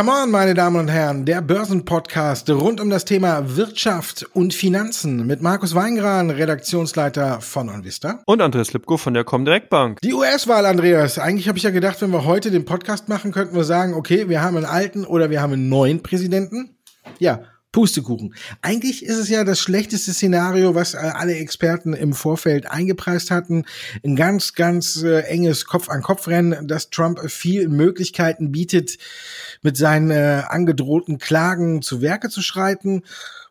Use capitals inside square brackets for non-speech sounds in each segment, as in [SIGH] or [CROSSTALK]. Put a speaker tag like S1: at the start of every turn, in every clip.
S1: Come on, meine Damen und Herren, der Börsenpodcast rund um das Thema Wirtschaft und Finanzen mit Markus Weingran, Redaktionsleiter von Onvista.
S2: Und Andreas Lipko von der Comdirect Bank.
S1: Die US-Wahl, Andreas. Eigentlich habe ich ja gedacht, wenn wir heute den Podcast machen, könnten wir sagen, okay, wir haben einen alten oder wir haben einen neuen Präsidenten. Ja, Pustekuchen. Eigentlich ist es ja das schlechteste Szenario, was äh, alle Experten im Vorfeld eingepreist hatten. Ein ganz, ganz äh, enges Kopf-an-Kopf-Rennen, dass Trump viel Möglichkeiten bietet, mit seinen äh, angedrohten Klagen zu Werke zu schreiten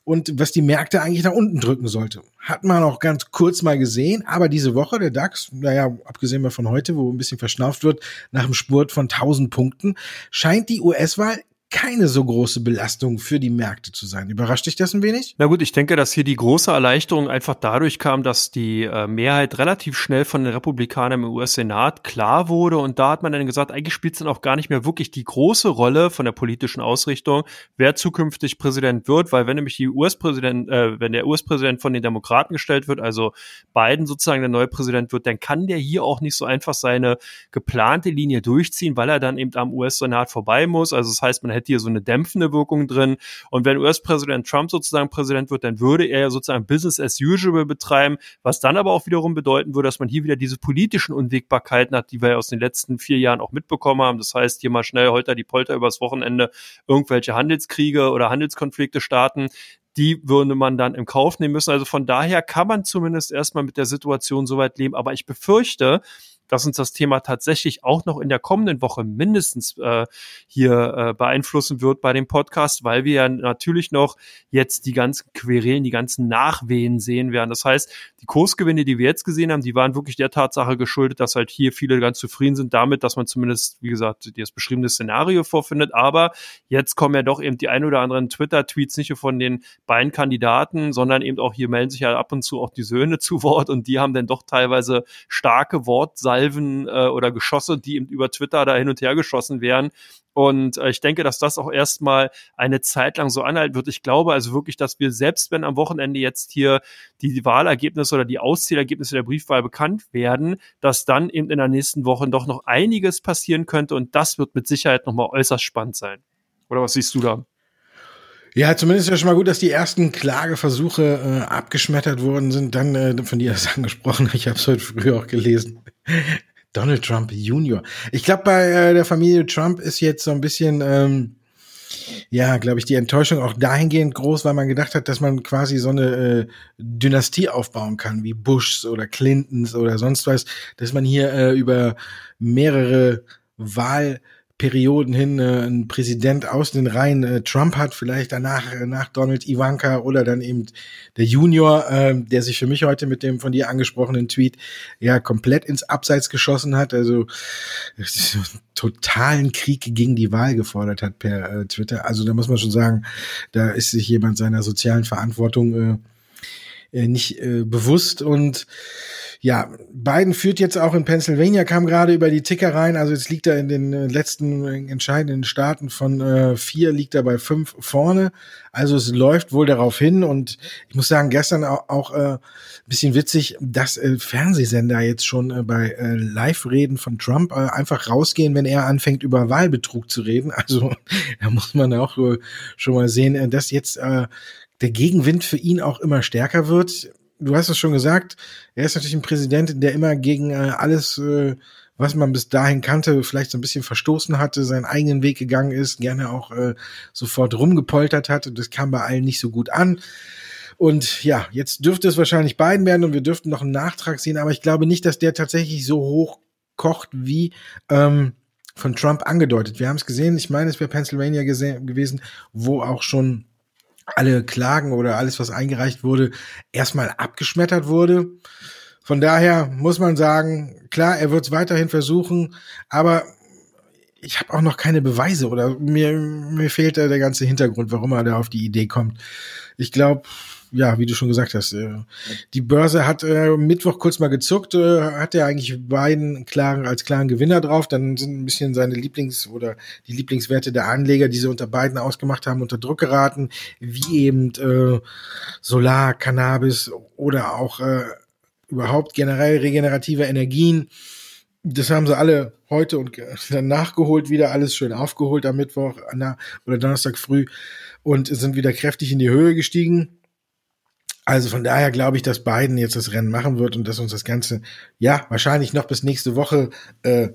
S1: und was die Märkte eigentlich nach unten drücken sollte. Hat man auch ganz kurz mal gesehen, aber diese Woche der DAX, naja, abgesehen mal von heute, wo ein bisschen verschnauft wird, nach dem Spurt von 1000 Punkten, scheint die US-Wahl keine so große Belastung für die Märkte zu sein. Überrascht dich das ein wenig?
S2: Na gut, ich denke, dass hier die große Erleichterung einfach dadurch kam, dass die äh, Mehrheit relativ schnell von den Republikanern im US-Senat klar wurde und da hat man dann gesagt, eigentlich spielt es dann auch gar nicht mehr wirklich die große Rolle von der politischen Ausrichtung, wer zukünftig Präsident wird, weil wenn nämlich die US-Präsident, äh, wenn der US-Präsident von den Demokraten gestellt wird, also Biden sozusagen der neue Präsident wird, dann kann der hier auch nicht so einfach seine geplante Linie durchziehen, weil er dann eben am US-Senat vorbei muss. Also das heißt, man hätte hier so eine dämpfende Wirkung drin. Und wenn US-Präsident Trump sozusagen Präsident wird, dann würde er ja sozusagen Business as usual betreiben, was dann aber auch wiederum bedeuten würde, dass man hier wieder diese politischen Unwägbarkeiten hat, die wir ja aus den letzten vier Jahren auch mitbekommen haben. Das heißt, hier mal schnell holter die Polter übers Wochenende irgendwelche Handelskriege oder Handelskonflikte starten die würde man dann im Kauf nehmen müssen. Also von daher kann man zumindest erstmal mit der Situation soweit leben. Aber ich befürchte, dass uns das Thema tatsächlich auch noch in der kommenden Woche mindestens äh, hier äh, beeinflussen wird bei dem Podcast, weil wir ja natürlich noch jetzt die ganzen Querelen, die ganzen Nachwehen sehen werden. Das heißt, die Kursgewinne, die wir jetzt gesehen haben, die waren wirklich der Tatsache geschuldet, dass halt hier viele ganz zufrieden sind damit, dass man zumindest, wie gesagt, das beschriebene Szenario vorfindet. Aber jetzt kommen ja doch eben die ein oder anderen Twitter-Tweets nicht nur von den beiden Kandidaten, sondern eben auch hier melden sich ja ab und zu auch die Söhne [LAUGHS] zu Wort und die haben dann doch teilweise starke Wortseiten Salven äh, oder Geschosse, die über Twitter da hin und her geschossen werden. Und äh, ich denke, dass das auch erstmal eine Zeit lang so anhalten wird. Ich glaube also wirklich, dass wir selbst, wenn am Wochenende jetzt hier die Wahlergebnisse oder die Auszählergebnisse der Briefwahl bekannt werden, dass dann eben in der nächsten Woche doch noch einiges passieren könnte. Und das wird mit Sicherheit nochmal äußerst spannend sein. Oder was siehst du da?
S1: Ja, zumindest ist ja schon mal gut, dass die ersten Klageversuche äh, abgeschmettert worden sind. Dann äh, von dir das [LAUGHS] angesprochen. Ich habe es heute früher auch gelesen. [LAUGHS] Donald Trump Junior. Ich glaube, bei äh, der Familie Trump ist jetzt so ein bisschen, ähm, ja, glaube ich, die Enttäuschung auch dahingehend groß, weil man gedacht hat, dass man quasi so eine äh, Dynastie aufbauen kann, wie Bushs oder Clintons oder sonst was, dass man hier äh, über mehrere Wahl Perioden hin äh, ein Präsident aus den Reihen äh, Trump hat, vielleicht danach äh, nach Donald Ivanka oder dann eben der Junior, äh, der sich für mich heute mit dem von dir angesprochenen Tweet ja komplett ins Abseits geschossen hat, also [LAUGHS] totalen Krieg gegen die Wahl gefordert hat per äh, Twitter. Also da muss man schon sagen, da ist sich jemand seiner sozialen Verantwortung äh, äh nicht äh, bewusst und ja, Biden führt jetzt auch in Pennsylvania, kam gerade über die Ticker rein. Also jetzt liegt er in den äh, letzten entscheidenden Staaten von äh, vier, liegt er bei fünf vorne. Also es läuft wohl darauf hin. Und ich muss sagen, gestern auch, auch äh, bisschen witzig, dass äh, Fernsehsender jetzt schon äh, bei äh, Live-Reden von Trump äh, einfach rausgehen, wenn er anfängt, über Wahlbetrug zu reden. [LAUGHS] Also da muss man auch äh, schon mal sehen, äh, dass jetzt äh, der Gegenwind für ihn auch immer stärker wird du hast es schon gesagt, er ist natürlich ein Präsident, der immer gegen äh, alles, äh, was man bis dahin kannte, vielleicht so ein bisschen verstoßen hatte, seinen eigenen Weg gegangen ist, gerne auch äh, sofort rumgepoltert hat und das kam bei allen nicht so gut an. Und ja, jetzt dürfte es wahrscheinlich beiden werden und wir dürften noch einen Nachtrag sehen, aber ich glaube nicht, dass der tatsächlich so hoch kocht wie ähm, von Trump angedeutet. Wir haben es gesehen, ich meine, es wäre Pennsylvania gewesen, wo auch schon alle Klagen oder alles, was eingereicht wurde, erstmal abgeschmettert wurde. Von daher muss man sagen, klar, er wird es weiterhin versuchen, aber ich habe auch noch keine Beweise oder mir, mir fehlt da der ganze Hintergrund, warum er da auf die Idee kommt. Ich glaube, ja, wie du schon gesagt hast, äh, die Börse hat äh, Mittwoch kurz mal gezuckt, äh, hat er eigentlich beiden klaren, als klaren Gewinner drauf. Dann sind ein bisschen seine Lieblings- oder die Lieblingswerte der Anleger, die sie unter beiden ausgemacht haben, unter Druck geraten, wie eben äh, Solar, Cannabis oder auch äh, überhaupt generell regenerative Energien. Das haben sie alle heute und dann nachgeholt, wieder alles schön aufgeholt am Mittwoch oder Donnerstag früh und sind wieder kräftig in die Höhe gestiegen. Also von daher glaube ich, dass Biden jetzt das Rennen machen wird und dass uns das Ganze, ja, wahrscheinlich noch bis nächste Woche äh,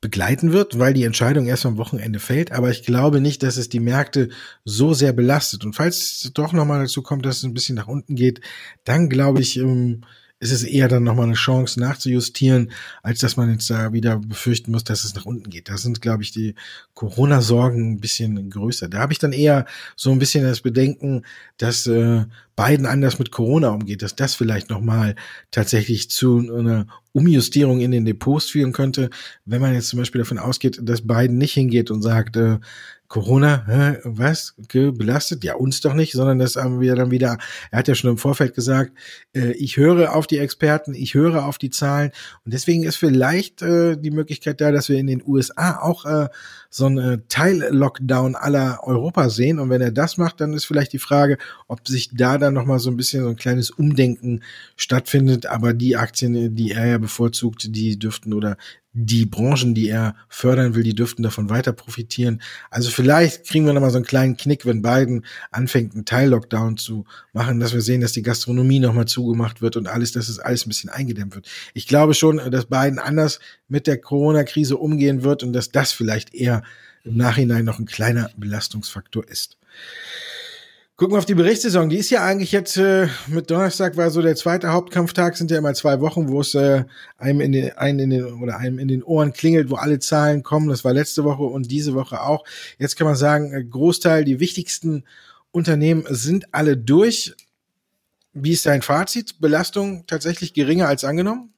S1: begleiten wird, weil die Entscheidung erst am Wochenende fällt. Aber ich glaube nicht, dass es die Märkte so sehr belastet. Und falls es doch nochmal dazu kommt, dass es ein bisschen nach unten geht, dann glaube ich, ähm, ist es eher dann nochmal eine Chance nachzujustieren, als dass man jetzt da wieder befürchten muss, dass es nach unten geht. Da sind, glaube ich, die Corona-Sorgen ein bisschen größer. Da habe ich dann eher so ein bisschen das Bedenken, dass äh, Biden anders mit Corona umgeht, dass das vielleicht nochmal tatsächlich zu einer Umjustierung in den Depots führen könnte, wenn man jetzt zum Beispiel davon ausgeht, dass Biden nicht hingeht und sagt, äh, Corona, hä, was, belastet? Ja, uns doch nicht, sondern das haben wir dann wieder, er hat ja schon im Vorfeld gesagt, äh, ich höre auf die Experten, ich höre auf die Zahlen. Und deswegen ist vielleicht äh, die Möglichkeit da, dass wir in den USA auch äh, so einen Teil-Lockdown aller Europa sehen. Und wenn er das macht, dann ist vielleicht die Frage, ob sich da dann nochmal so ein bisschen so ein kleines Umdenken stattfindet, aber die Aktien, die er ja bevorzugt, die dürften oder die Branchen, die er fördern will, die dürften davon weiter profitieren. Also vielleicht kriegen wir nochmal so einen kleinen Knick, wenn Biden anfängt, einen Teil-Lockdown zu machen, dass wir sehen, dass die Gastronomie nochmal zugemacht wird und alles, dass es alles ein bisschen eingedämmt wird. Ich glaube schon, dass Biden anders mit der Corona-Krise umgehen wird und dass das vielleicht eher im Nachhinein noch ein kleiner Belastungsfaktor ist. Gucken wir auf die Berichtssaison. Die ist ja eigentlich jetzt äh, mit Donnerstag war so der zweite Hauptkampftag, sind ja immer zwei Wochen, wo es äh, einem in den, einen in den oder einem in den Ohren klingelt, wo alle Zahlen kommen. Das war letzte Woche und diese Woche auch. Jetzt kann man sagen, äh, Großteil, die wichtigsten Unternehmen sind alle durch. Wie ist dein Fazit? Belastung tatsächlich geringer als angenommen?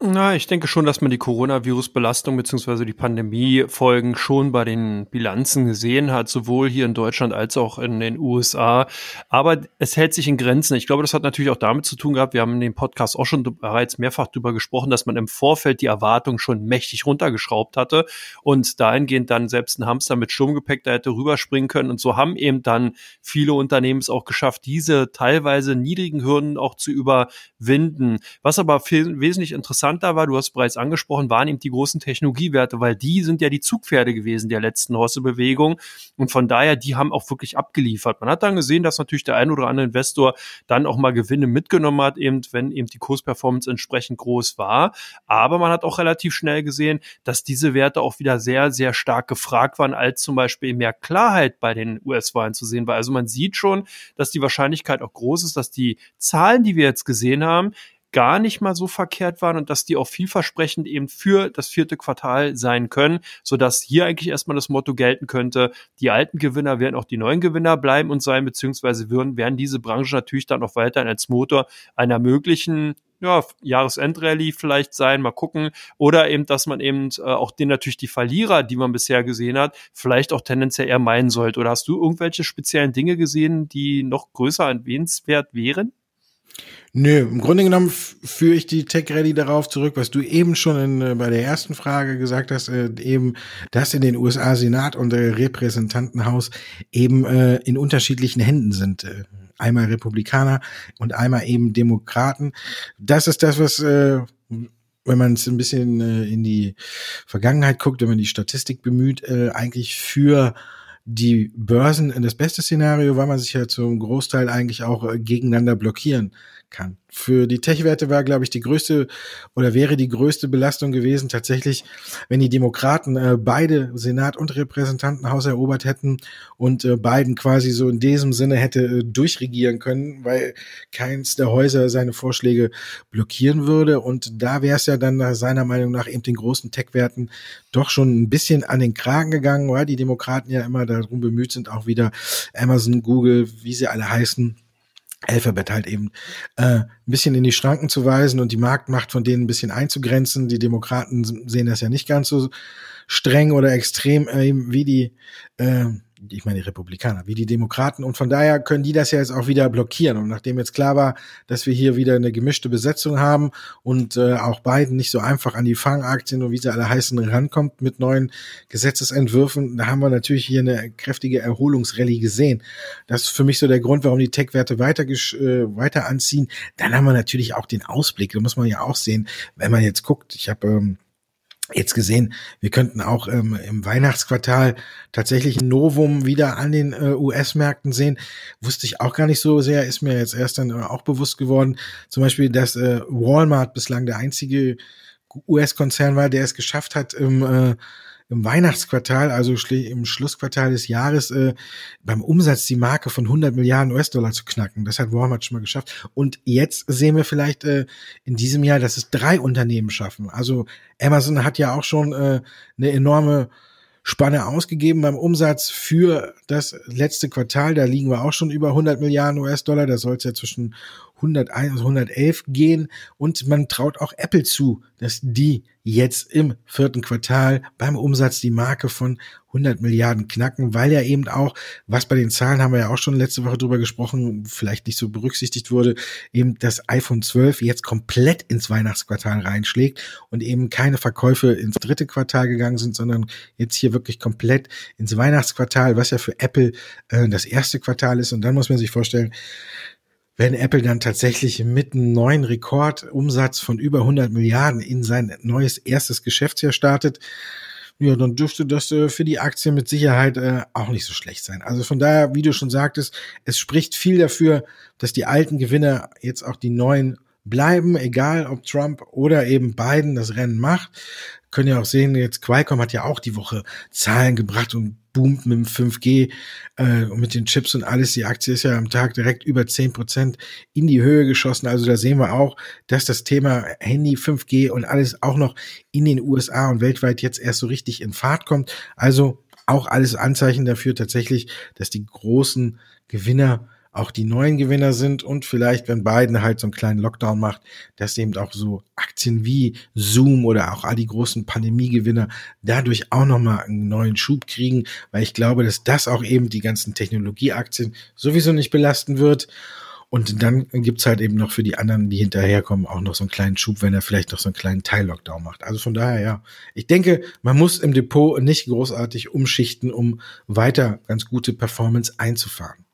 S2: Na, ich denke schon, dass man die Coronavirus-Belastung beziehungsweise die Pandemie-Folgen schon bei den Bilanzen gesehen hat, sowohl hier in Deutschland als auch in den USA. Aber es hält sich in Grenzen. Ich glaube, das hat natürlich auch damit zu tun gehabt, wir haben in dem Podcast auch schon bereits mehrfach darüber gesprochen, dass man im Vorfeld die Erwartung schon mächtig runtergeschraubt hatte und dahingehend dann selbst ein Hamster mit Sturmgepäck da hätte rüberspringen können. Und so haben eben dann viele Unternehmen es auch geschafft, diese teilweise niedrigen Hürden auch zu überwinden. Was aber wesentlich interessant interessanter war, du hast bereits angesprochen, waren eben die großen Technologiewerte, weil die sind ja die Zugpferde gewesen der letzten Hosse-Bewegung. Und von daher, die haben auch wirklich abgeliefert. Man hat dann gesehen, dass natürlich der ein oder andere Investor dann auch mal Gewinne mitgenommen hat, eben wenn eben die Kursperformance entsprechend groß war. Aber man hat auch relativ schnell gesehen, dass diese Werte auch wieder sehr, sehr stark gefragt waren, als zum Beispiel mehr Klarheit bei den US-Wahlen zu sehen war. Also man sieht schon, dass die Wahrscheinlichkeit auch groß ist, dass die Zahlen, die wir jetzt gesehen haben, gar nicht mal so verkehrt waren und dass die auch vielversprechend eben für das vierte Quartal sein können, so dass hier eigentlich erstmal das Motto gelten könnte, die alten Gewinner werden auch die neuen Gewinner bleiben und sein, beziehungsweise würden, werden diese Branche natürlich dann auch weiterhin als Motor einer möglichen ja, Jahresendrallye vielleicht sein, mal gucken. Oder eben, dass man eben äh, auch den natürlich die Verlierer, die man bisher gesehen hat, vielleicht auch tendenziell eher meinen sollte. Oder hast du irgendwelche speziellen Dinge gesehen, die noch größer erwähnenswert wären?
S1: Nö, im Grunde genommen führe ich die Tech Ready darauf zurück, was du eben schon in, äh, bei der ersten Frage gesagt hast, äh, eben, dass in den USA Senat und äh, Repräsentantenhaus eben äh, in unterschiedlichen Händen sind. Äh, einmal Republikaner und einmal eben Demokraten. Das ist das, was äh, wenn man es ein bisschen in die Vergangenheit guckt, wenn man die Statistik bemüht, eigentlich für die Börsen in das beste Szenario, weil man sich ja zum Großteil eigentlich auch äh, gegeneinander blockieren kann. Für die Tech-Werte war, glaube ich, die größte oder wäre die größte Belastung gewesen tatsächlich, wenn die Demokraten äh, beide Senat und Repräsentantenhaus erobert hätten und äh, Biden quasi so in diesem Sinne hätte äh, durchregieren können, weil keins der Häuser seine Vorschläge blockieren würde. Und da wäre es ja dann seiner Meinung nach eben den großen Tech-Werten doch schon ein bisschen an den Kragen gegangen, weil die Demokraten ja immer darum bemüht sind, auch wieder Amazon, Google, wie sie alle heißen, Alphabet halt eben äh, ein bisschen in die Schranken zu weisen und die Marktmacht von denen ein bisschen einzugrenzen. Die Demokraten sehen das ja nicht ganz so streng oder extrem äh, wie die äh, ich meine die Republikaner, wie die Demokraten. Und von daher können die das ja jetzt auch wieder blockieren. Und nachdem jetzt klar war, dass wir hier wieder eine gemischte Besetzung haben und äh, auch Biden nicht so einfach an die Fangaktien und wie sie alle heißen rankommt mit neuen Gesetzesentwürfen, da haben wir natürlich hier eine kräftige Erholungsrallye gesehen. Das ist für mich so der Grund, warum die Tech-Werte weiter, äh, weiter anziehen. Dann haben wir natürlich auch den Ausblick. Da muss man ja auch sehen, wenn man jetzt guckt. Ich habe ähm, jetzt gesehen, wir könnten auch ähm, im Weihnachtsquartal tatsächlich ein Novum wieder an den äh, US-Märkten sehen. Wusste ich auch gar nicht so sehr, ist mir jetzt erst dann auch bewusst geworden. Zum Beispiel, dass äh, Walmart bislang der einzige US-Konzern war, der es geschafft hat, im äh, im Weihnachtsquartal, also im Schlussquartal des Jahres, äh, beim Umsatz die Marke von 100 Milliarden US-Dollar zu knacken. Das hat Walmart schon mal geschafft. Und jetzt sehen wir vielleicht äh, in diesem Jahr, dass es drei Unternehmen schaffen. Also Amazon hat ja auch schon äh, eine enorme Spanne ausgegeben beim Umsatz für das letzte Quartal. Da liegen wir auch schon über 100 Milliarden US-Dollar. Da soll es ja zwischen 101 und 111 gehen. Und man traut auch Apple zu, dass die jetzt im vierten Quartal beim Umsatz die Marke von 100 Milliarden knacken, weil ja eben auch, was bei den Zahlen haben wir ja auch schon letzte Woche drüber gesprochen, vielleicht nicht so berücksichtigt wurde, eben das iPhone 12 jetzt komplett ins Weihnachtsquartal reinschlägt und eben keine Verkäufe ins dritte Quartal gegangen sind, sondern jetzt hier wirklich komplett ins Weihnachtsquartal, was ja für Apple äh, das erste Quartal ist. Und dann muss man sich vorstellen, wenn Apple dann tatsächlich mit einem neuen Rekordumsatz von über 100 Milliarden in sein neues erstes Geschäftsjahr startet, ja, dann dürfte das äh, für die Aktie mit Sicherheit äh, auch nicht so schlecht sein. Also von daher, wie du schon sagtest, es spricht viel dafür, dass die alten Gewinner jetzt auch die neuen bleiben, egal ob Trump oder eben Biden das Rennen macht. Können ja auch sehen, jetzt Qualcomm hat ja auch die Woche Zahlen gebracht und boomt mit dem 5G äh, und mit den Chips und alles. Die Aktie ist ja am Tag direkt über 10 Prozent in die Höhe geschossen. Also da sehen wir auch, dass das Thema Handy, 5G und alles auch noch in den USA und weltweit jetzt erst so richtig in Fahrt kommt. Also auch alles Anzeichen dafür tatsächlich, dass die großen Gewinner auch die neuen Gewinner sind und vielleicht, wenn Biden halt so einen kleinen Lockdown macht, dass eben auch so Aktien wie Zoom oder auch all die großen Pandemiegewinner dadurch auch nochmal einen neuen Schub kriegen, weil ich glaube, dass das auch eben die ganzen Technologieaktien sowieso nicht belasten wird. Und dann gibt's halt eben noch für die anderen, die hinterherkommen, auch noch so einen kleinen Schub, wenn er vielleicht noch so einen kleinen Teil-Lockdown macht. Also von daher, ja. Ich denke, man muss im Depot nicht großartig umschichten, um weiter ganz gute Performance einzufahren.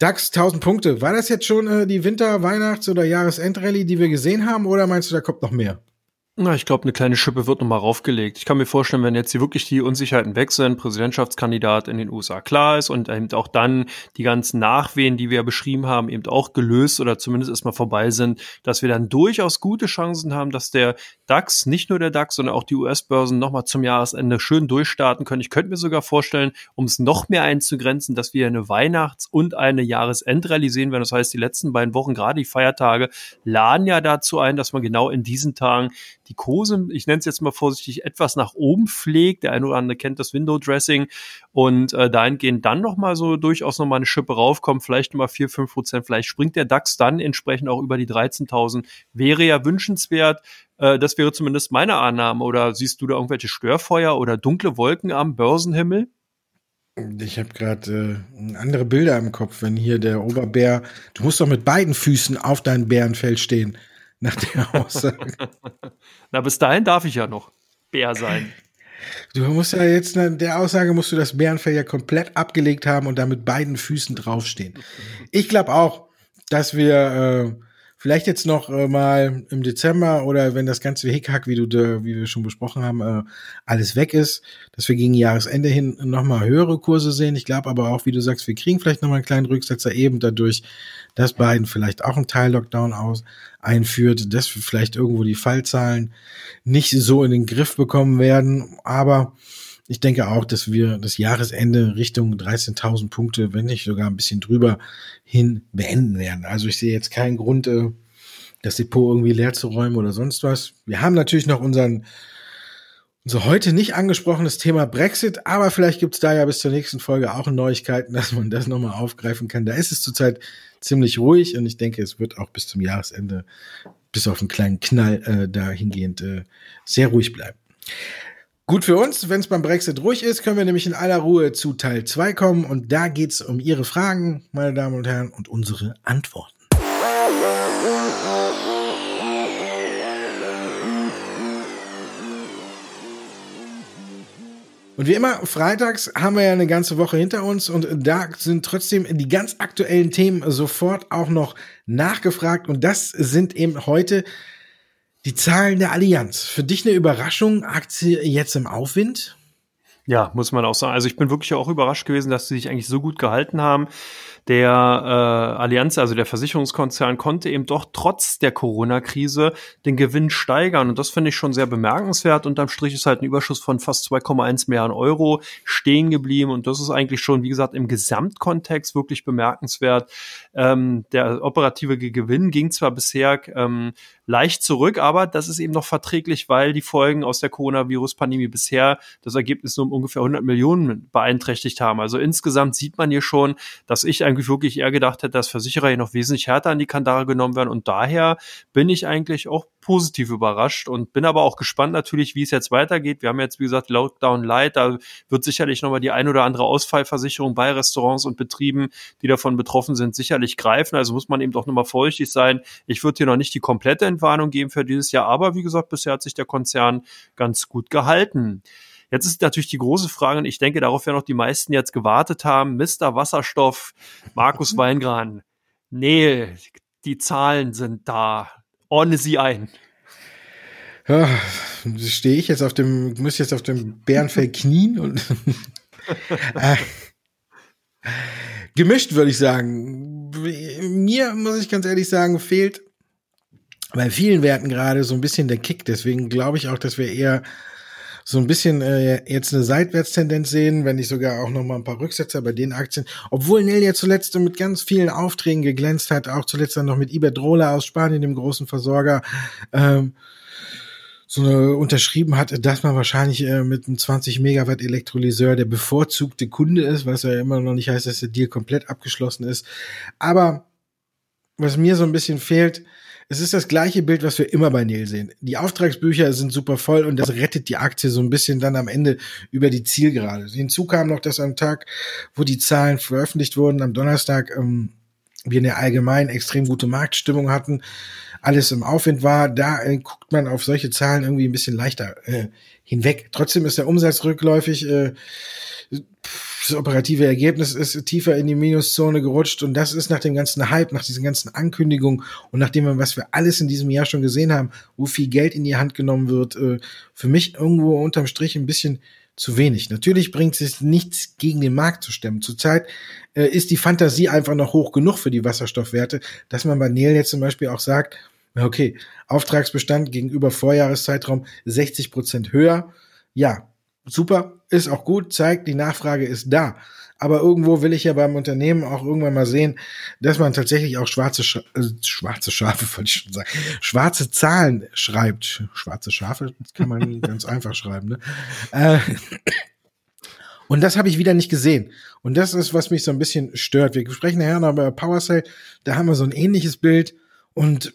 S1: DAX 1000 Punkte. War das jetzt schon äh, die Winter-, Weihnachts- oder Jahresendrallye, die wir gesehen haben, oder meinst du, da kommt noch mehr?
S2: Na, ich glaube, eine kleine Schippe wird nochmal raufgelegt. Ich kann mir vorstellen, wenn jetzt hier wirklich die Unsicherheiten weg sind, Präsidentschaftskandidat in den USA klar ist und eben auch dann die ganzen Nachwehen, die wir ja beschrieben haben, eben auch gelöst oder zumindest erstmal vorbei sind, dass wir dann durchaus gute Chancen haben, dass der DAX, nicht nur der DAX, sondern auch die US-Börsen nochmal zum Jahresende schön durchstarten können. Ich könnte mir sogar vorstellen, um es noch mehr einzugrenzen, dass wir eine Weihnachts- und eine Jahresendrallye sehen werden. Das heißt, die letzten beiden Wochen, gerade die Feiertage, laden ja dazu ein, dass man genau in diesen Tagen die Kurse, ich nenne es jetzt mal vorsichtig, etwas nach oben pflegt. Der eine oder andere kennt das Window Dressing und äh, dahingehend dann nochmal so durchaus nochmal eine Schippe raufkommt, vielleicht nochmal vier fünf Prozent, vielleicht springt der DAX dann entsprechend auch über die 13.000. Wäre ja wünschenswert. Äh, das wäre zumindest meine Annahme. Oder siehst du da irgendwelche Störfeuer oder dunkle Wolken am Börsenhimmel?
S1: Ich habe gerade äh, andere Bilder im Kopf, wenn hier der Oberbär, du musst doch mit beiden Füßen auf deinem Bärenfell stehen nach der [LAUGHS] Aussage.
S2: Na, bis dahin darf ich ja noch Bär sein.
S1: Du musst ja jetzt, in der Aussage musst du das Bärenfell ja komplett abgelegt haben und da mit beiden Füßen draufstehen. Ich glaube auch, dass wir äh, vielleicht jetzt noch äh, mal im Dezember oder wenn das ganze Hickhack, wie du, wie wir schon besprochen haben, äh, alles weg ist, dass wir gegen Jahresende hin noch mal höhere Kurse sehen. Ich glaube aber auch, wie du sagst, wir kriegen vielleicht noch mal einen kleinen Rücksetzer eben dadurch, dass Biden vielleicht auch einen Teil-Lockdown aus einführt, dass wir vielleicht irgendwo die Fallzahlen nicht so in den Griff bekommen werden. Aber ich denke auch, dass wir das Jahresende Richtung 13.000 Punkte, wenn nicht sogar ein bisschen drüber, hin beenden werden. Also ich sehe jetzt keinen Grund, äh, das Depot irgendwie leer zu räumen oder sonst was. Wir haben natürlich noch unseren unser heute nicht angesprochenes Thema Brexit, aber vielleicht gibt's da ja bis zur nächsten Folge auch Neuigkeiten, [LAUGHS] dass man das nochmal aufgreifen kann. Da ist es zurzeit ziemlich ruhig und ich denke, es wird auch bis zum Jahresende, bis auf einen kleinen Knall äh, dahingehend äh, sehr ruhig bleiben. Gut für uns, wenn es beim Brexit ruhig ist, können wir nämlich in aller Ruhe zu Teil 2 kommen und da geht's um Ihre Fragen, meine Damen und Herren, und unsere Antworten. Und wie immer, freitags haben wir ja eine ganze Woche hinter uns und da sind trotzdem die ganz aktuellen Themen sofort auch noch nachgefragt. Und das sind eben heute Die Zahlen der Allianz. Für dich eine Überraschung, Aktie jetzt im Aufwind?
S2: Ja, muss man auch sagen. Also ich bin wirklich auch überrascht gewesen, dass sie sich eigentlich so gut gehalten haben der äh, Allianz, also der Versicherungskonzern, konnte eben doch trotz der Corona-Krise den Gewinn steigern. Und das finde ich schon sehr bemerkenswert. Unterm Strich ist halt ein Überschuss von fast 2,1 Milliarden Euro stehen geblieben. Und das ist eigentlich schon, wie gesagt, im Gesamtkontext wirklich bemerkenswert. Ähm, der operative Gewinn ging zwar bisher ähm, leicht zurück, aber das ist eben noch verträglich, weil die Folgen aus der Coronavirus-Pandemie bisher das Ergebnis um ungefähr 100 Millionen beeinträchtigt haben. Also insgesamt sieht man hier schon, dass ich eigentlich wirklich eher gedacht hätte, dass Versicherer hier noch wesentlich härter an die Kandare genommen werden und daher bin ich eigentlich auch positiv überrascht und bin aber auch gespannt natürlich, wie es jetzt weitergeht. Wir haben jetzt, wie gesagt, Lockdown Light, da wird sicherlich nochmal die ein oder andere Ausfallversicherung bei Restaurants und Betrieben, die davon betroffen sind, sicherlich greifen. Also muss man eben doch nochmal vorsichtig sein. Ich würde hier noch nicht die komplette Entwarnung geben für dieses Jahr, aber wie gesagt, bisher hat sich der Konzern ganz gut gehalten. Jetzt ist natürlich die große Frage, und ich denke, darauf werden auch die meisten jetzt gewartet haben. Mr. Wasserstoff, Markus [LAUGHS] Weingran. Nee, die Zahlen sind da ordne sie ein.
S1: Ja, stehe ich jetzt auf dem, muss jetzt auf dem Bärenfell [LAUGHS] knien und [LAUGHS] äh, gemischt würde ich sagen. Mir muss ich ganz ehrlich sagen, fehlt bei vielen Werten gerade so ein bisschen der Kick. Deswegen glaube ich auch, dass wir eher so ein bisschen äh, jetzt eine Seitwärtstendenz sehen, wenn nicht sogar auch noch mal ein paar Rücksetzer bei den Aktien. Obwohl Nell ja zuletzt mit ganz vielen Aufträgen geglänzt hat, auch zuletzt dann noch mit Iberdrola aus Spanien, dem großen Versorger, ähm, so eine, unterschrieben hat, dass man wahrscheinlich äh, mit einem 20 Megawatt Elektrolyseur der bevorzugte Kunde ist, was ja immer noch nicht heißt, dass der Deal komplett abgeschlossen ist. Aber was mir so ein bisschen fehlt, es ist das gleiche Bild, was wir immer bei Neil sehen. Die Auftragsbücher sind super voll und das rettet die Aktie so ein bisschen dann am Ende über die Zielgerade. Hinzu kam noch, dass am Tag, wo die Zahlen veröffentlicht wurden, am Donnerstag, ähm, wir eine allgemein extrem gute Marktstimmung hatten, alles im Aufwind war, da äh, guckt man auf solche Zahlen irgendwie ein bisschen leichter äh, hinweg. Trotzdem ist der Umsatz rückläufig. Äh, das operative Ergebnis ist tiefer in die Minuszone gerutscht und das ist nach dem ganzen Hype, nach diesen ganzen Ankündigungen und nachdem, was wir alles in diesem Jahr schon gesehen haben, wo viel Geld in die Hand genommen wird, äh, für mich irgendwo unterm Strich ein bisschen zu wenig. Natürlich bringt es nichts gegen den Markt zu stemmen. Zurzeit äh, ist die Fantasie einfach noch hoch genug für die Wasserstoffwerte, dass man bei Neil jetzt zum Beispiel auch sagt, okay, Auftragsbestand gegenüber Vorjahreszeitraum 60 Prozent höher. Ja, super, ist auch gut, zeigt, die Nachfrage ist da. Aber irgendwo will ich ja beim Unternehmen auch irgendwann mal sehen, dass man tatsächlich auch schwarze, Sch äh, schwarze Schafe, [LAUGHS] wollte ich schon sagen, schwarze Zahlen schreibt. Schwarze Schafe das kann man [LAUGHS] ganz einfach schreiben. Ne? Äh, und das habe ich wieder nicht gesehen. Und das ist, was mich so ein bisschen stört. Wir sprechen nachher noch über PowerSale. Da haben wir so ein ähnliches Bild. Und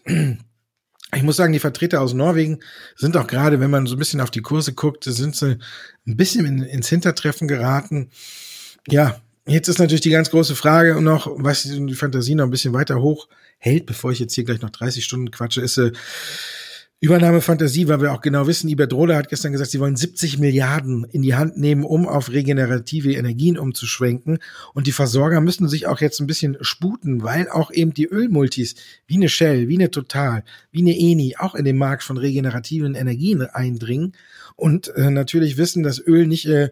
S1: ich muss sagen, die Vertreter aus Norwegen sind auch gerade, wenn man so ein bisschen auf die Kurse guckt, sind sie ein bisschen in, ins Hintertreffen geraten. Ja, jetzt ist natürlich die ganz große Frage noch, was die Fantasie noch ein bisschen weiter hoch hält, bevor ich jetzt hier gleich noch 30 Stunden quatsche, ist, Übernahmefantasie, weil wir auch genau wissen, Iberdrola hat gestern gesagt, sie wollen 70 Milliarden in die Hand nehmen, um auf regenerative Energien umzuschwenken. Und die Versorger müssen sich auch jetzt ein bisschen sputen, weil auch eben die Ölmultis wie eine Shell, wie eine Total, wie eine Eni auch in den Markt von regenerativen Energien eindringen und äh, natürlich wissen, dass Öl nicht äh,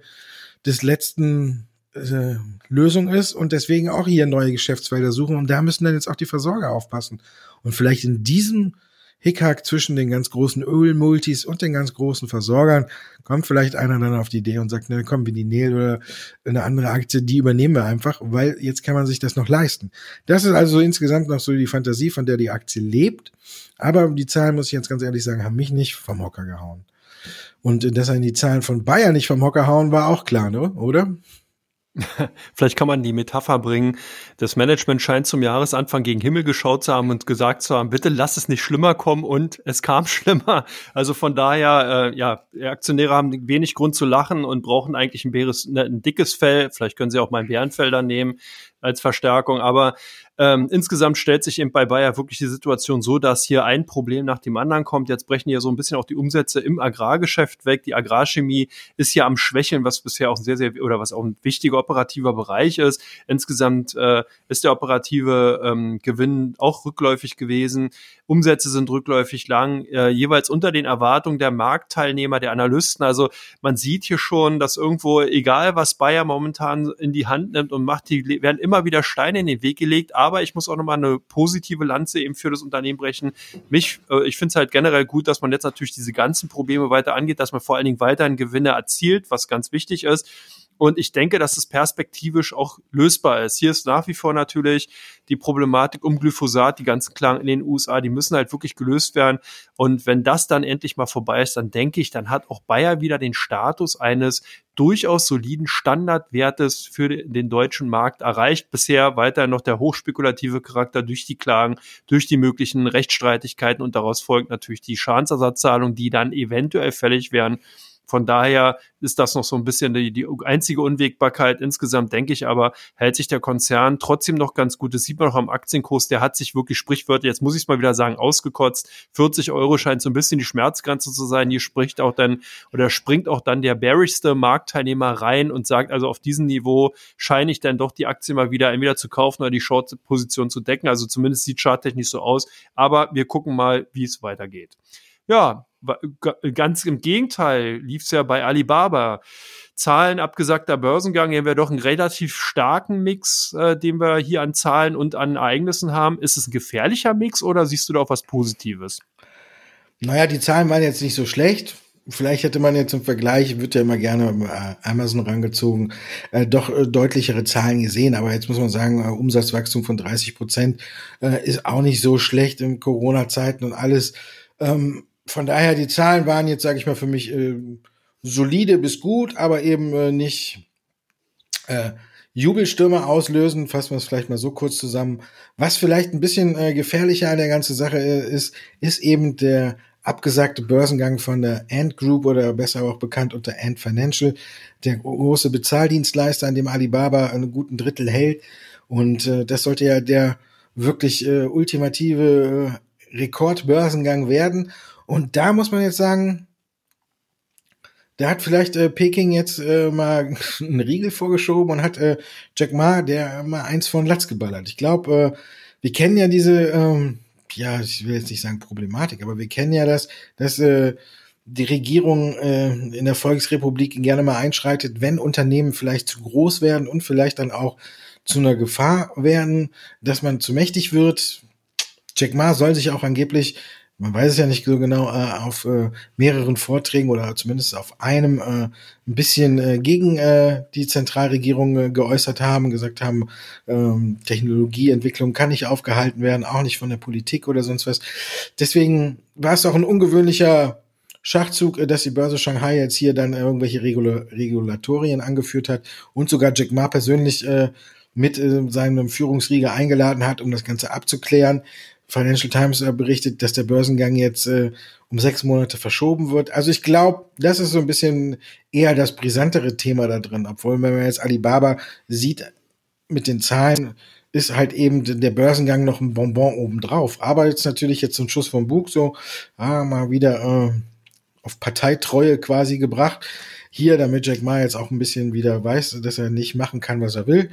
S1: des letzten äh, Lösung ist und deswegen auch hier neue Geschäftsfelder suchen. Und da müssen dann jetzt auch die Versorger aufpassen. Und vielleicht in diesem Hickhack zwischen den ganz großen Ölmultis und den ganz großen Versorgern, kommt vielleicht einer dann auf die Idee und sagt, ne, komm, wie die Nel oder eine andere Aktie, die übernehmen wir einfach, weil jetzt kann man sich das noch leisten. Das ist also insgesamt noch so die Fantasie, von der die Aktie lebt. Aber die Zahlen, muss ich jetzt ganz ehrlich sagen, haben mich nicht vom Hocker gehauen. Und dass einen die Zahlen von Bayern nicht vom Hocker hauen, war auch klar, ne? oder? [LAUGHS]
S2: Vielleicht kann man die Metapher bringen. Das Management scheint zum Jahresanfang gegen Himmel geschaut zu haben und gesagt zu haben, bitte lass es nicht schlimmer kommen und [LAUGHS] es kam schlimmer. Also von daher, äh, ja, Aktionäre haben wenig Grund zu lachen und brauchen eigentlich ein, Bäres, ne, ein dickes Fell. Vielleicht können sie auch mal ein Bärenfell nehmen. Als Verstärkung. Aber ähm, insgesamt stellt sich eben bei Bayer wirklich die Situation so, dass hier ein Problem nach dem anderen kommt. Jetzt brechen hier so ein bisschen auch die Umsätze im Agrargeschäft weg. Die Agrarchemie ist hier am Schwächeln, was bisher auch ein sehr, sehr oder was auch ein wichtiger operativer Bereich ist. Insgesamt äh, ist der operative ähm, Gewinn auch rückläufig gewesen. Umsätze sind rückläufig lang, äh, jeweils unter den Erwartungen der Marktteilnehmer, der Analysten. Also man sieht hier schon, dass irgendwo, egal was Bayer momentan in die Hand nimmt und macht, die werden immer wieder Steine in den Weg gelegt aber ich muss auch nochmal eine positive Lanze eben für das Unternehmen brechen. Mich, äh, ich finde es halt generell gut, dass man jetzt natürlich diese ganzen Probleme weiter angeht, dass man vor allen Dingen weiterhin Gewinne erzielt, was ganz wichtig ist. Und ich denke, dass es perspektivisch auch lösbar ist. Hier ist nach wie vor natürlich die Problematik um Glyphosat, die ganzen Klagen in den USA, die müssen halt wirklich gelöst werden. Und wenn das dann endlich mal vorbei ist, dann denke ich, dann hat auch Bayer wieder den Status eines durchaus soliden Standardwertes für den deutschen Markt erreicht. Bisher weiter noch der hochspekulative Charakter durch die Klagen, durch die möglichen Rechtsstreitigkeiten und daraus folgt natürlich die Schadensersatzzahlung, die dann eventuell fällig werden. Von daher ist das noch so ein bisschen die, die einzige Unwägbarkeit. Insgesamt denke ich aber, hält sich der Konzern trotzdem noch ganz gut. Das sieht man auch am Aktienkurs. Der hat sich wirklich sprichwörtlich, jetzt muss ich es mal wieder sagen, ausgekotzt. 40 Euro scheint so ein bisschen die Schmerzgrenze zu sein. Hier spricht auch dann oder springt auch dann der bearischste Marktteilnehmer rein und sagt, also auf diesem Niveau scheine ich dann doch die Aktie mal wieder entweder zu kaufen oder die Short-Position zu decken. Also zumindest sieht charttechnisch so aus. Aber wir gucken mal, wie es weitergeht. Ja, ganz im Gegenteil lief es ja bei Alibaba. Zahlen abgesagter Börsengang, hier haben wir doch einen relativ starken Mix, äh, den wir hier an Zahlen und an Ereignissen haben. Ist es ein gefährlicher Mix oder siehst du da auch was Positives?
S1: Naja, die Zahlen waren jetzt nicht so schlecht. Vielleicht hätte man jetzt im Vergleich, wird ja immer gerne äh, Amazon rangezogen, äh, doch äh, deutlichere Zahlen gesehen. Aber jetzt muss man sagen, äh, Umsatzwachstum von 30 Prozent äh, ist auch nicht so schlecht in Corona-Zeiten und alles. Ähm, von daher, die Zahlen waren jetzt, sage ich mal, für mich äh, solide bis gut, aber eben äh, nicht äh, Jubelstürme auslösen. Fassen wir es vielleicht mal so kurz zusammen. Was vielleicht ein bisschen äh, gefährlicher an der ganzen Sache äh, ist, ist eben der abgesagte Börsengang von der Ant Group oder besser auch bekannt unter Ant Financial, der große Bezahldienstleister, an dem Alibaba einen guten Drittel hält. Und äh, das sollte ja der wirklich äh, ultimative äh, Rekordbörsengang werden. Und da muss man jetzt sagen, da hat vielleicht äh, Peking jetzt äh, mal [LAUGHS] einen Riegel vorgeschoben und hat äh, Jack Ma, der mal eins von Latz geballert. Ich glaube, äh, wir kennen ja diese, ähm, ja, ich will jetzt nicht sagen Problematik, aber wir kennen ja das, dass äh, die Regierung äh, in der Volksrepublik gerne mal einschreitet, wenn Unternehmen vielleicht zu groß werden und vielleicht dann auch zu einer Gefahr werden, dass man zu mächtig wird. Jack Ma soll sich auch angeblich man weiß es ja nicht so genau, äh, auf äh, mehreren Vorträgen oder zumindest auf einem äh, ein bisschen äh, gegen äh, die Zentralregierung äh, geäußert haben, gesagt haben, ähm, Technologieentwicklung kann nicht aufgehalten werden, auch nicht von der Politik oder sonst was. Deswegen war es auch ein ungewöhnlicher Schachzug, äh, dass die Börse Shanghai jetzt hier dann irgendwelche Regula Regulatorien angeführt hat und sogar Jack Ma persönlich äh, mit äh, seinem Führungsriege eingeladen hat, um das Ganze abzuklären. Financial Times berichtet, dass der Börsengang jetzt äh, um sechs Monate verschoben wird. Also ich glaube, das ist so ein bisschen eher das brisantere Thema da drin. Obwohl, wenn man jetzt Alibaba sieht mit den Zahlen, ist halt eben der Börsengang noch ein Bonbon obendrauf. Aber jetzt natürlich jetzt so ein Schuss vom Bug, so ah, mal wieder äh, auf Parteitreue quasi gebracht. Hier, damit Jack Ma jetzt auch ein bisschen wieder weiß, dass er nicht machen kann, was er will.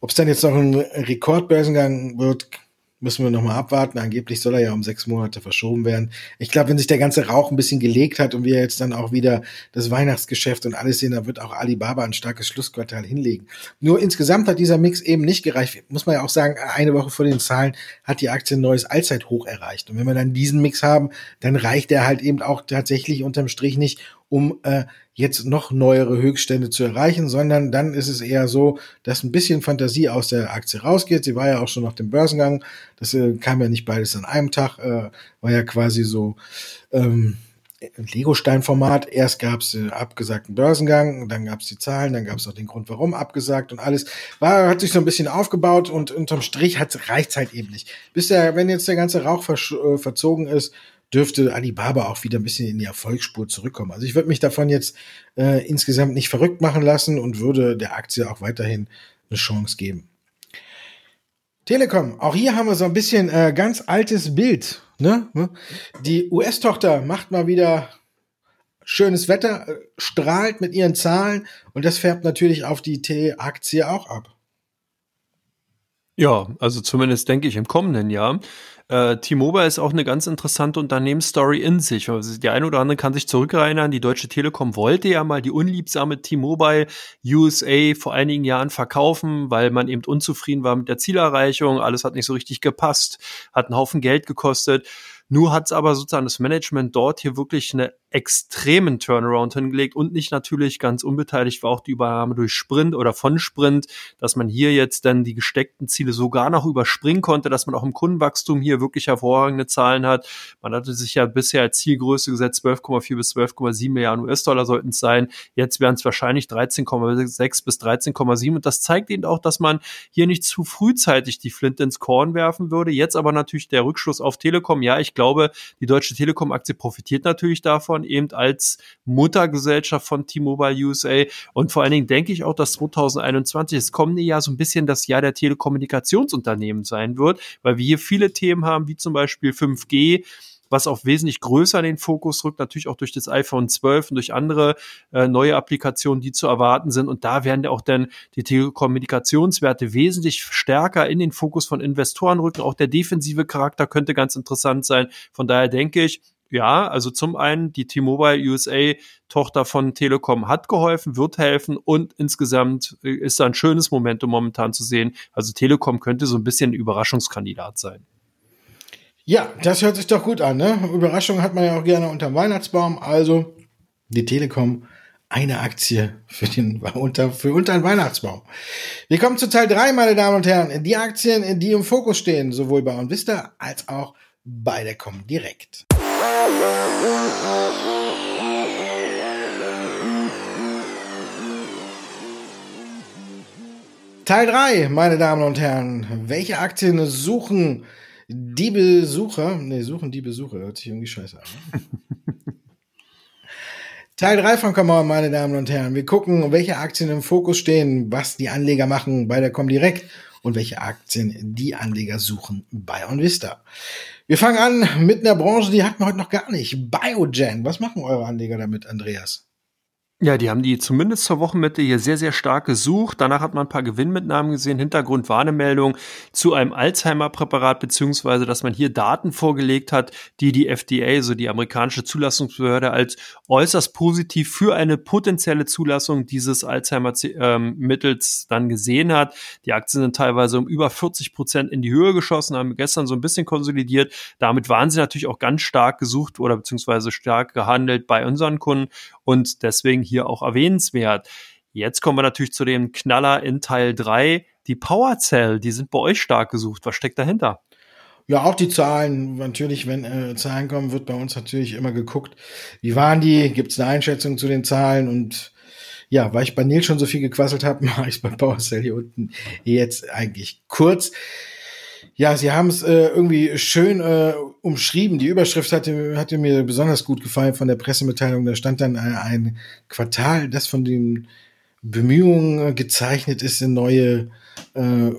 S1: Ob es dann jetzt noch ein Rekordbörsengang wird, müssen wir nochmal abwarten. Angeblich soll er ja um sechs Monate verschoben werden. Ich glaube, wenn sich der ganze Rauch ein bisschen gelegt hat und wir jetzt dann auch wieder das Weihnachtsgeschäft und alles sehen, dann wird auch Alibaba ein starkes Schlussquartal hinlegen. Nur insgesamt hat dieser Mix eben nicht gereicht. Muss man ja auch sagen, eine Woche vor den Zahlen hat die Aktie ein neues Allzeithoch erreicht. Und wenn wir dann diesen Mix haben, dann reicht er halt eben auch tatsächlich unterm Strich nicht, um äh, jetzt noch neuere Höchststände zu erreichen, sondern dann ist es eher so, dass ein bisschen Fantasie aus der Aktie rausgeht. Sie war ja auch schon auf dem Börsengang. Das äh, kam ja nicht beides an einem Tag, äh, war ja quasi so ähm, Lego-Stein-Format. Erst gab es äh, abgesagten Börsengang, dann gab es die Zahlen, dann gab es auch den Grund, warum abgesagt und alles. War, hat sich so ein bisschen aufgebaut und unterm Strich reicht halt eben nicht. Bis der, wenn jetzt der ganze Rauch äh, verzogen ist, dürfte Alibaba auch wieder ein bisschen in die Erfolgsspur zurückkommen. Also ich würde mich davon jetzt äh, insgesamt nicht verrückt machen lassen und würde der Aktie auch weiterhin eine Chance geben. Telekom, auch hier haben wir so ein bisschen äh, ganz altes Bild. Ne? Die US-Tochter macht mal wieder schönes Wetter, äh, strahlt mit ihren Zahlen und das färbt natürlich auf die T-Aktie auch ab.
S2: Ja, also zumindest denke ich im kommenden Jahr. Äh, T-Mobile ist auch eine ganz interessante Unternehmensstory in sich. Also die eine oder andere kann sich zurückerinnern, die Deutsche Telekom wollte ja mal die unliebsame T-Mobile USA vor einigen Jahren verkaufen, weil man eben unzufrieden war mit der Zielerreichung. Alles hat nicht so richtig gepasst, hat einen Haufen Geld gekostet. Nur hat es aber sozusagen das Management dort hier wirklich eine extremen Turnaround hingelegt und nicht natürlich ganz unbeteiligt war auch die Übernahme durch Sprint oder von Sprint, dass man hier jetzt dann die gesteckten Ziele sogar noch überspringen konnte, dass man auch im Kundenwachstum hier wirklich hervorragende Zahlen hat. Man hatte sich ja bisher als Zielgröße gesetzt, 12,4 bis 12,7 Milliarden US-Dollar sollten es sein. Jetzt wären es wahrscheinlich 13,6 bis 13,7 und das zeigt eben auch, dass man hier nicht zu frühzeitig die Flint ins Korn werfen würde. Jetzt aber natürlich der Rückschluss auf Telekom. Ja, ich glaube, die Deutsche Telekom-Aktie profitiert natürlich davon eben als Muttergesellschaft von T-Mobile USA. Und vor allen Dingen denke ich auch, dass 2021, das kommende Jahr, so ein bisschen das Jahr der Telekommunikationsunternehmen sein wird, weil wir hier viele Themen haben, wie zum Beispiel 5G, was auch wesentlich größer in den Fokus rückt, natürlich auch durch das iPhone 12 und durch andere äh, neue Applikationen, die zu erwarten sind. Und da werden ja auch dann die Telekommunikationswerte wesentlich stärker in den Fokus von Investoren rücken. Auch der defensive Charakter könnte ganz interessant sein. Von daher denke ich, ja, also zum einen die T-Mobile USA Tochter von Telekom hat geholfen, wird helfen und insgesamt äh, ist da ein schönes Momentum momentan zu sehen. Also Telekom könnte so ein bisschen ein Überraschungskandidat sein.
S1: Ja, das hört sich doch gut an, ne? Überraschung hat man ja auch gerne unterm Weihnachtsbaum. Also die Telekom eine Aktie für den [LAUGHS] unter für unter den Weihnachtsbaum. Wir kommen zu Teil 3, meine Damen und Herren. Die Aktien, die im Fokus stehen, sowohl bei OnVista als auch bei der Comdirect. Teil 3, meine Damen und Herren. Welche Aktien suchen die Besucher? Ne, suchen die Besucher. Hört sich irgendwie scheiße an. Ne? [LAUGHS] Teil 3 von Come On, meine Damen und Herren. Wir gucken, welche Aktien im Fokus stehen, was die Anleger machen bei der Comdirect und welche Aktien die Anleger suchen bei OnVista. Wir fangen an mit einer Branche, die hatten wir heute noch gar nicht. Biogen. Was machen eure Anleger damit, Andreas?
S2: Ja, die haben die zumindest zur Wochenmitte hier sehr, sehr stark gesucht. Danach hat man ein paar Gewinnmitnahmen gesehen. Hintergrund war eine Meldung zu einem Alzheimer-Präparat, beziehungsweise, dass man hier Daten vorgelegt hat, die die FDA, so die amerikanische Zulassungsbehörde, als äußerst positiv für eine potenzielle Zulassung dieses Alzheimer-Mittels dann gesehen hat. Die Aktien sind teilweise um über 40 Prozent in die Höhe geschossen, haben gestern so ein bisschen konsolidiert. Damit waren sie natürlich auch ganz stark gesucht oder beziehungsweise stark gehandelt bei unseren Kunden und deswegen hier auch erwähnenswert. Jetzt kommen wir natürlich zu dem Knaller in Teil 3. Die Powercell, die sind bei euch stark gesucht. Was steckt dahinter?
S1: Ja, auch die Zahlen. Natürlich, wenn äh, Zahlen kommen, wird bei uns natürlich immer geguckt, wie waren die? Gibt es eine Einschätzung zu den Zahlen? Und ja, weil ich bei Neil schon so viel gequasselt habe, [LAUGHS] mache ich bei PowerCell hier unten jetzt eigentlich kurz. Ja, sie haben es äh, irgendwie schön äh, umschrieben. Die Überschrift hatte, hatte mir besonders gut gefallen von der Pressemitteilung. Da stand dann äh, ein Quartal, das von den Bemühungen äh, gezeichnet ist, in neue äh,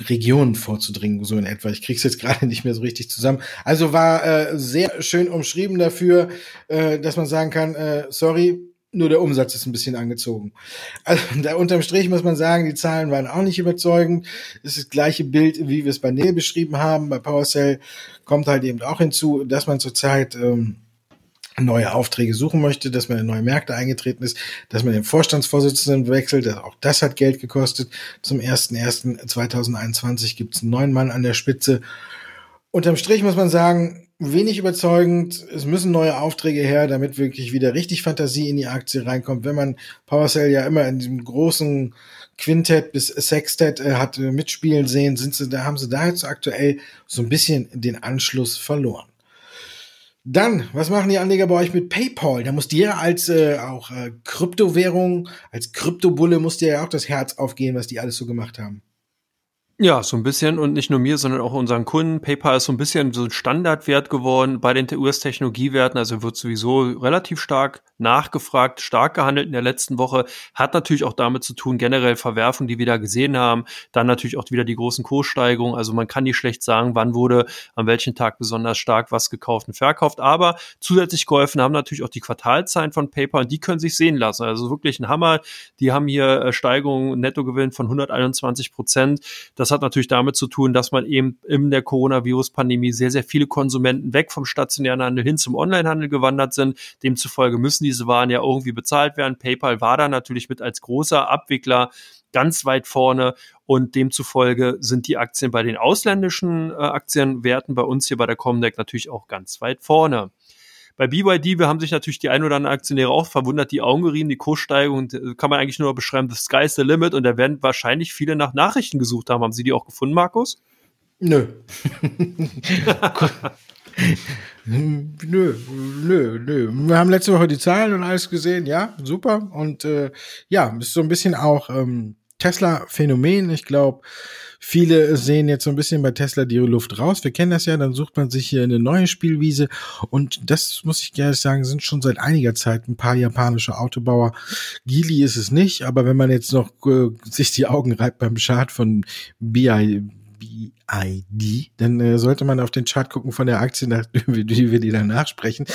S1: Regionen vorzudringen, so in etwa. Ich krieg's jetzt [LAUGHS] gerade nicht mehr so richtig zusammen. Also war äh, sehr schön umschrieben dafür, äh, dass man sagen kann, äh, sorry, nur der Umsatz ist ein bisschen angezogen. Also da unterm Strich muss man sagen, die Zahlen waren auch nicht überzeugend. Das ist das gleiche Bild, wie wir es bei Neil beschrieben haben. Bei PowerCell kommt halt eben auch hinzu, dass man zurzeit ähm, neue Aufträge suchen möchte, dass man in neue Märkte eingetreten ist, dass man den Vorstandsvorsitzenden wechselt. Auch das hat Geld gekostet. Zum 01.01.2021 gibt es einen neuen Mann an der Spitze. Unterm Strich muss man sagen, wenig überzeugend. Es müssen neue Aufträge her, damit wirklich wieder richtig Fantasie in die Aktie reinkommt. Wenn man PowerCell ja immer in diesem großen Quintett bis Sextet äh, hat äh, mitspielen sehen, sind sie, da haben sie da jetzt aktuell so ein bisschen den Anschluss verloren. Dann, was machen die Anleger bei euch mit PayPal? Da muss dir als äh, auch äh, Kryptowährung, als Kryptobulle muss dir ja auch das Herz aufgehen, was die alles so gemacht haben.
S2: Ja, so ein bisschen und nicht nur mir, sondern auch unseren Kunden. PayPal ist so ein bisschen so ein Standardwert geworden bei den US-Technologiewerten, also wird sowieso relativ stark nachgefragt, stark gehandelt in der letzten Woche. Hat natürlich auch damit zu tun, generell Verwerfungen, die wir da gesehen haben. Dann natürlich auch wieder die großen Kurssteigerungen. Also man kann nicht schlecht sagen, wann wurde an welchem Tag besonders stark was gekauft und verkauft. Aber zusätzlich geholfen haben natürlich auch die Quartalzahlen von PayPal. Die können sich sehen lassen. Also wirklich ein Hammer. Die haben hier äh, Steigerungen, Nettogewinn von 121 Prozent. Das hat natürlich damit zu tun, dass man eben in der Coronavirus-Pandemie sehr, sehr viele Konsumenten weg vom stationären Handel hin zum Onlinehandel gewandert sind. Demzufolge müssen diese Waren ja irgendwie bezahlt werden. PayPal war da natürlich mit als großer Abwickler ganz weit vorne und demzufolge sind die Aktien bei den ausländischen äh, Aktienwerten bei uns hier bei der Comdeck natürlich auch ganz weit vorne. Bei BYD, wir haben sich natürlich die ein oder anderen Aktionäre auch verwundert, die Augen gerieben, die Kurssteigerung äh, kann man eigentlich nur beschreiben, the sky's the limit und da werden wahrscheinlich viele nach Nachrichten gesucht haben. Haben Sie die auch gefunden, Markus?
S1: Nö. [LAUGHS] [LAUGHS] nö, nö, nö. Wir haben letzte Woche die Zahlen und alles gesehen, ja, super. Und äh, ja, ist so ein bisschen auch ähm, Tesla-Phänomen. Ich glaube, Viele sehen jetzt so ein bisschen bei Tesla die Luft raus. Wir kennen das ja, dann sucht man sich hier eine neue Spielwiese. Und das muss ich gerne sagen, sind schon seit einiger Zeit ein paar japanische Autobauer. Geely ist es nicht, aber wenn man jetzt noch äh, sich die Augen reibt beim Chart von BI, BID, dann äh, sollte man auf den Chart gucken von der Aktie, nach, [LAUGHS] die wir die danach sprechen.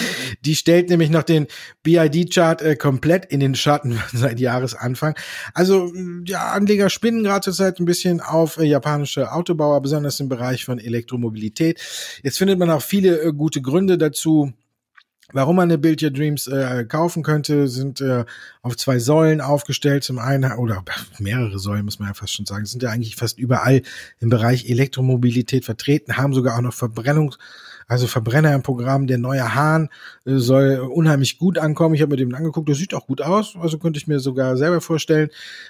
S1: Die stellt nämlich noch den BID-Chart äh, komplett in den Schatten [LAUGHS] seit Jahresanfang. Also ja, Anleger spinnen gerade zurzeit ein bisschen auf äh, japanische Autobauer, besonders im Bereich von Elektromobilität. Jetzt findet man auch viele äh, gute Gründe dazu, Warum man eine Build Your Dreams äh, kaufen könnte, sind äh, auf zwei Säulen aufgestellt. Zum einen, oder [LAUGHS] mehrere Säulen, muss man ja fast schon sagen, sind ja eigentlich fast überall im Bereich Elektromobilität vertreten, haben sogar auch noch Verbrennungs- also Verbrenner im Programm, der neue Hahn äh, soll unheimlich gut ankommen. Ich habe mir den angeguckt, das sieht auch gut aus. Also könnte ich mir sogar selber vorstellen,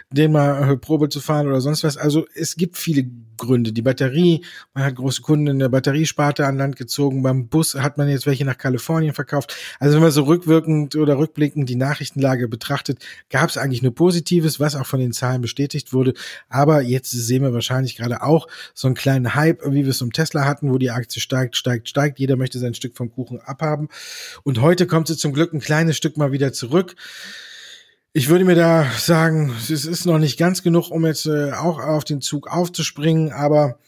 S1: den mal äh, Probe zu fahren oder sonst was. Also es gibt viele Gründe. Die Batterie, man hat große Kunden in der Batteriesparte an Land gezogen. Beim Bus hat man jetzt welche nach Kalifornien verkauft. Also wenn man so rückwirkend oder rückblickend die Nachrichtenlage betrachtet, gab es eigentlich nur Positives, was auch von den Zahlen bestätigt wurde. Aber jetzt sehen wir wahrscheinlich gerade auch so einen kleinen Hype, wie wir es um Tesla hatten, wo die Aktie steigt, steigt, steigt. Jeder möchte sein Stück vom Kuchen abhaben. Und heute kommt sie zum Glück ein kleines Stück mal wieder zurück. Ich würde mir da sagen, es ist noch nicht ganz genug, um jetzt äh, auch auf den Zug aufzuspringen, aber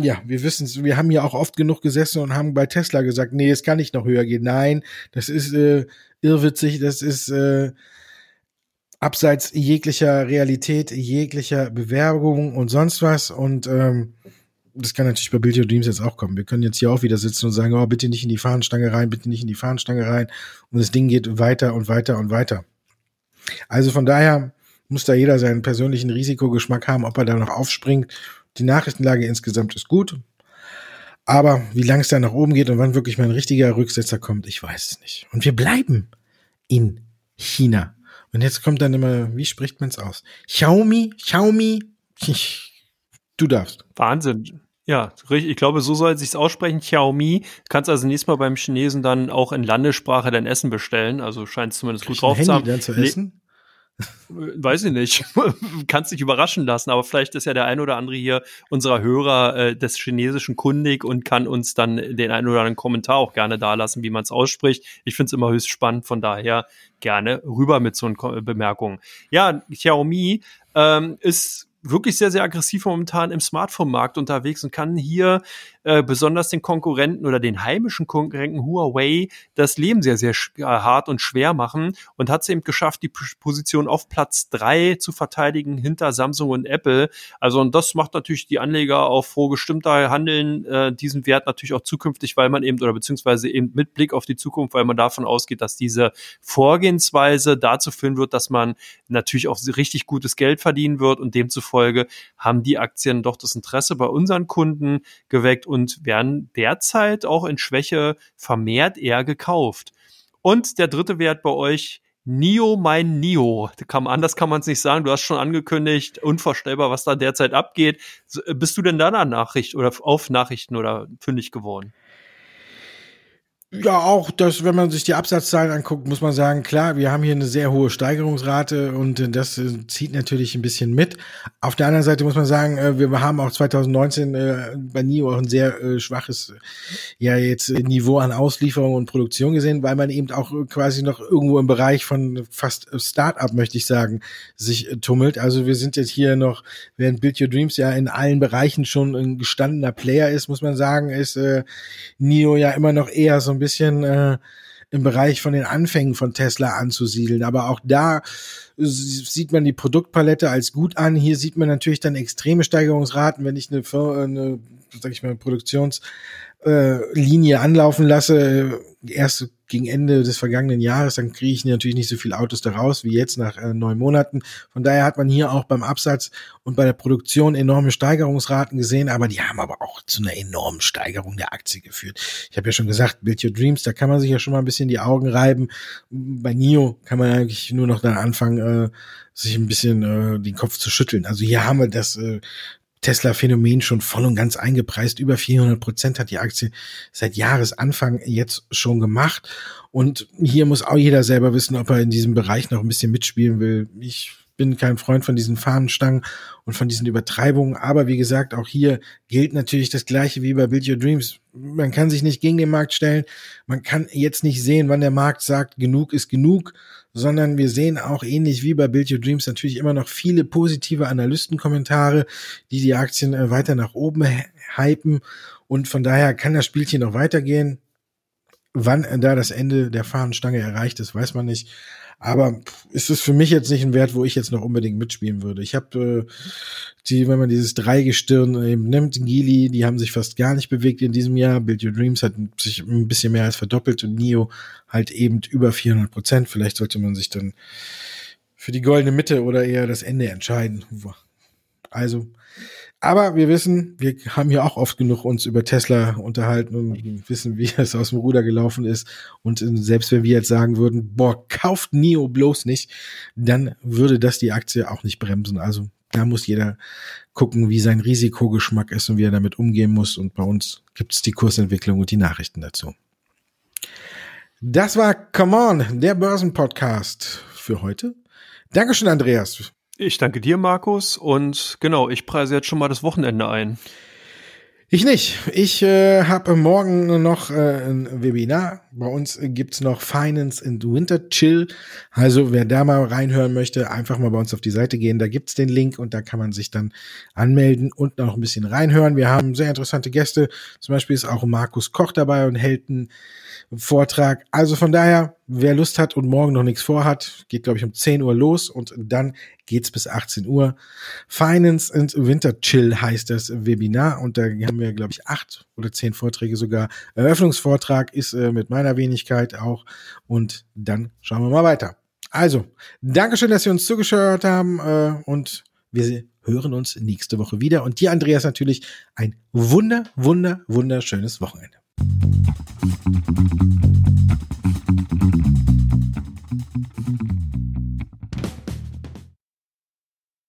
S1: ja, wir wissen es, wir haben ja auch oft genug gesessen und haben bei Tesla gesagt, nee, es kann nicht noch höher gehen. Nein, das ist äh, irrwitzig, das ist äh, abseits jeglicher Realität, jeglicher Bewerbung und sonst was. Und ähm, das kann natürlich bei Build Your Dreams jetzt auch kommen. Wir können jetzt hier auch wieder sitzen und sagen, oh, bitte nicht in die Fahnenstange rein, bitte nicht in die Fahnenstange rein. Und das Ding geht weiter und weiter und weiter. Also von daher muss da jeder seinen persönlichen Risikogeschmack haben, ob er da noch aufspringt. Die Nachrichtenlage insgesamt ist gut. Aber wie lang es da nach oben geht und wann wirklich mal ein richtiger Rücksetzer kommt, ich weiß es nicht. Und wir bleiben in China. Und jetzt kommt dann immer, wie spricht man es aus? Xiaomi, Xiaomi, du darfst.
S2: Wahnsinn. Ja, richtig. Ich glaube, so soll es sich aussprechen. Xiaomi. Kannst also nächstes Mal beim Chinesen dann auch in Landessprache dein Essen bestellen. Also scheint es zumindest gut drauf zu haben.
S1: Dann zu essen?
S2: Weiß ich nicht. [LAUGHS] Kannst dich überraschen lassen, aber vielleicht ist ja der ein oder andere hier unserer Hörer äh, des Chinesischen kundig und kann uns dann den einen oder anderen Kommentar auch gerne dalassen, wie man es ausspricht. Ich finde es immer höchst spannend, von daher gerne rüber mit so einen Bemerkungen. Ja, Xiaomi ähm, ist wirklich sehr, sehr aggressiv momentan im Smartphone-Markt unterwegs und kann hier äh, besonders den Konkurrenten oder den heimischen Konkurrenten Huawei das Leben sehr, sehr äh, hart und schwer machen und hat es eben geschafft, die Position auf Platz drei zu verteidigen hinter Samsung und Apple. Also und das macht natürlich die Anleger auf froh gestimmter Handeln äh, diesen Wert natürlich auch zukünftig, weil man eben oder beziehungsweise eben mit Blick auf die Zukunft, weil man davon ausgeht, dass diese Vorgehensweise dazu führen wird, dass man natürlich auch richtig gutes Geld verdienen wird und demzufolge haben die Aktien doch das Interesse bei unseren Kunden geweckt und werden derzeit auch in Schwäche vermehrt eher gekauft. Und der dritte Wert bei euch, Nio mein Nio. Anders kann man es nicht sagen. Du hast schon angekündigt, unvorstellbar, was da derzeit abgeht. Bist du denn da nach Nachricht oder auf Nachrichten oder fündig geworden?
S1: Ja, auch das, wenn man sich die Absatzzahlen anguckt, muss man sagen, klar, wir haben hier eine sehr hohe Steigerungsrate und das äh, zieht natürlich ein bisschen mit. Auf der anderen Seite muss man sagen, äh, wir haben auch 2019 äh, bei NIO auch ein sehr schwaches, ja, jetzt Niveau an Auslieferung und Produktion gesehen, weil man eben auch quasi noch irgendwo im Bereich von fast Start-up, möchte ich sagen, sich tummelt. Also wir sind jetzt hier noch, während Build Your Dreams ja in allen Bereichen schon ein gestandener Player ist, muss man sagen, ist äh, NIO ja immer noch eher so ein bisschen äh, im Bereich von den Anfängen von Tesla anzusiedeln. Aber auch da sieht man die Produktpalette als gut an. Hier sieht man natürlich dann extreme Steigerungsraten, wenn ich eine, eine sag ich mal, Produktions äh, anlaufen lasse, erst gegen Ende des vergangenen Jahres, dann kriege ich natürlich nicht so viele Autos daraus wie jetzt nach äh, neun Monaten. Von daher hat man hier auch beim Absatz und bei der Produktion enorme Steigerungsraten gesehen, aber die haben aber auch zu einer enormen Steigerung der Aktie geführt. Ich habe ja schon gesagt, Build Your Dreams, da kann man sich ja schon mal ein bisschen die Augen reiben. Bei NIO kann man eigentlich nur noch dann anfangen, äh, sich ein bisschen äh, den Kopf zu schütteln. Also hier haben wir das äh, Tesla-Phänomen schon voll und ganz eingepreist. Über 400 Prozent hat die Aktie seit Jahresanfang jetzt schon gemacht. Und hier muss auch jeder selber wissen, ob er in diesem Bereich noch ein bisschen mitspielen will. Ich bin kein Freund von diesen Fahnenstangen und von diesen Übertreibungen. Aber wie gesagt, auch hier gilt natürlich das Gleiche wie bei Build Your Dreams. Man kann sich nicht gegen den Markt stellen. Man kann jetzt nicht sehen, wann der Markt sagt, genug ist genug sondern wir sehen auch ähnlich wie bei Build Your Dreams natürlich immer noch viele positive Analystenkommentare, die die Aktien äh, weiter nach oben hypen und von daher kann das Spielchen noch weitergehen. Wann da das Ende der Fahnenstange erreicht ist, weiß man nicht. Aber ist es für mich jetzt nicht ein Wert, wo ich jetzt noch unbedingt mitspielen würde. Ich habe äh, die, wenn man dieses Dreigestirn eben nimmt, Gili, die haben sich fast gar nicht bewegt in diesem Jahr. Build Your Dreams hat sich ein bisschen mehr als verdoppelt und Nio halt eben über 400 Prozent. Vielleicht sollte man sich dann für die goldene Mitte oder eher das Ende entscheiden. Also aber wir wissen, wir haben ja auch oft genug uns über Tesla unterhalten und wissen, wie [LAUGHS] es aus dem Ruder gelaufen ist. Und selbst wenn wir jetzt sagen würden, boah, kauft NIO bloß nicht, dann würde das die Aktie auch nicht bremsen. Also da muss jeder gucken, wie sein Risikogeschmack ist und wie er damit umgehen muss. Und bei uns gibt es die Kursentwicklung und die Nachrichten dazu. Das war Come On, der Börsenpodcast für heute. Dankeschön, Andreas.
S2: Ich danke dir, Markus. Und genau, ich preise jetzt schon mal das Wochenende ein.
S1: Ich nicht. Ich äh, habe morgen noch äh, ein Webinar. Bei uns gibt's noch Finance and Winter Chill. Also wer da mal reinhören möchte, einfach mal bei uns auf die Seite gehen. Da gibt's den Link und da kann man sich dann anmelden und noch ein bisschen reinhören. Wir haben sehr interessante Gäste. Zum Beispiel ist auch Markus Koch dabei und hält einen Vortrag. Also von daher, wer Lust hat und morgen noch nichts vorhat, geht, glaube ich, um 10 Uhr los und dann geht's bis 18 Uhr. Finance and Winter Chill heißt das Webinar und da haben wir, glaube ich, acht oder zehn Vorträge sogar. Eröffnungsvortrag ist äh, mit meiner Wenigkeit auch und dann schauen wir mal weiter. Also, Dankeschön, dass Sie uns zugeschaut haben äh, und wir hören uns nächste Woche wieder. Und dir, Andreas, natürlich ein wunder, wunder, wunderschönes Wochenende. Thank you.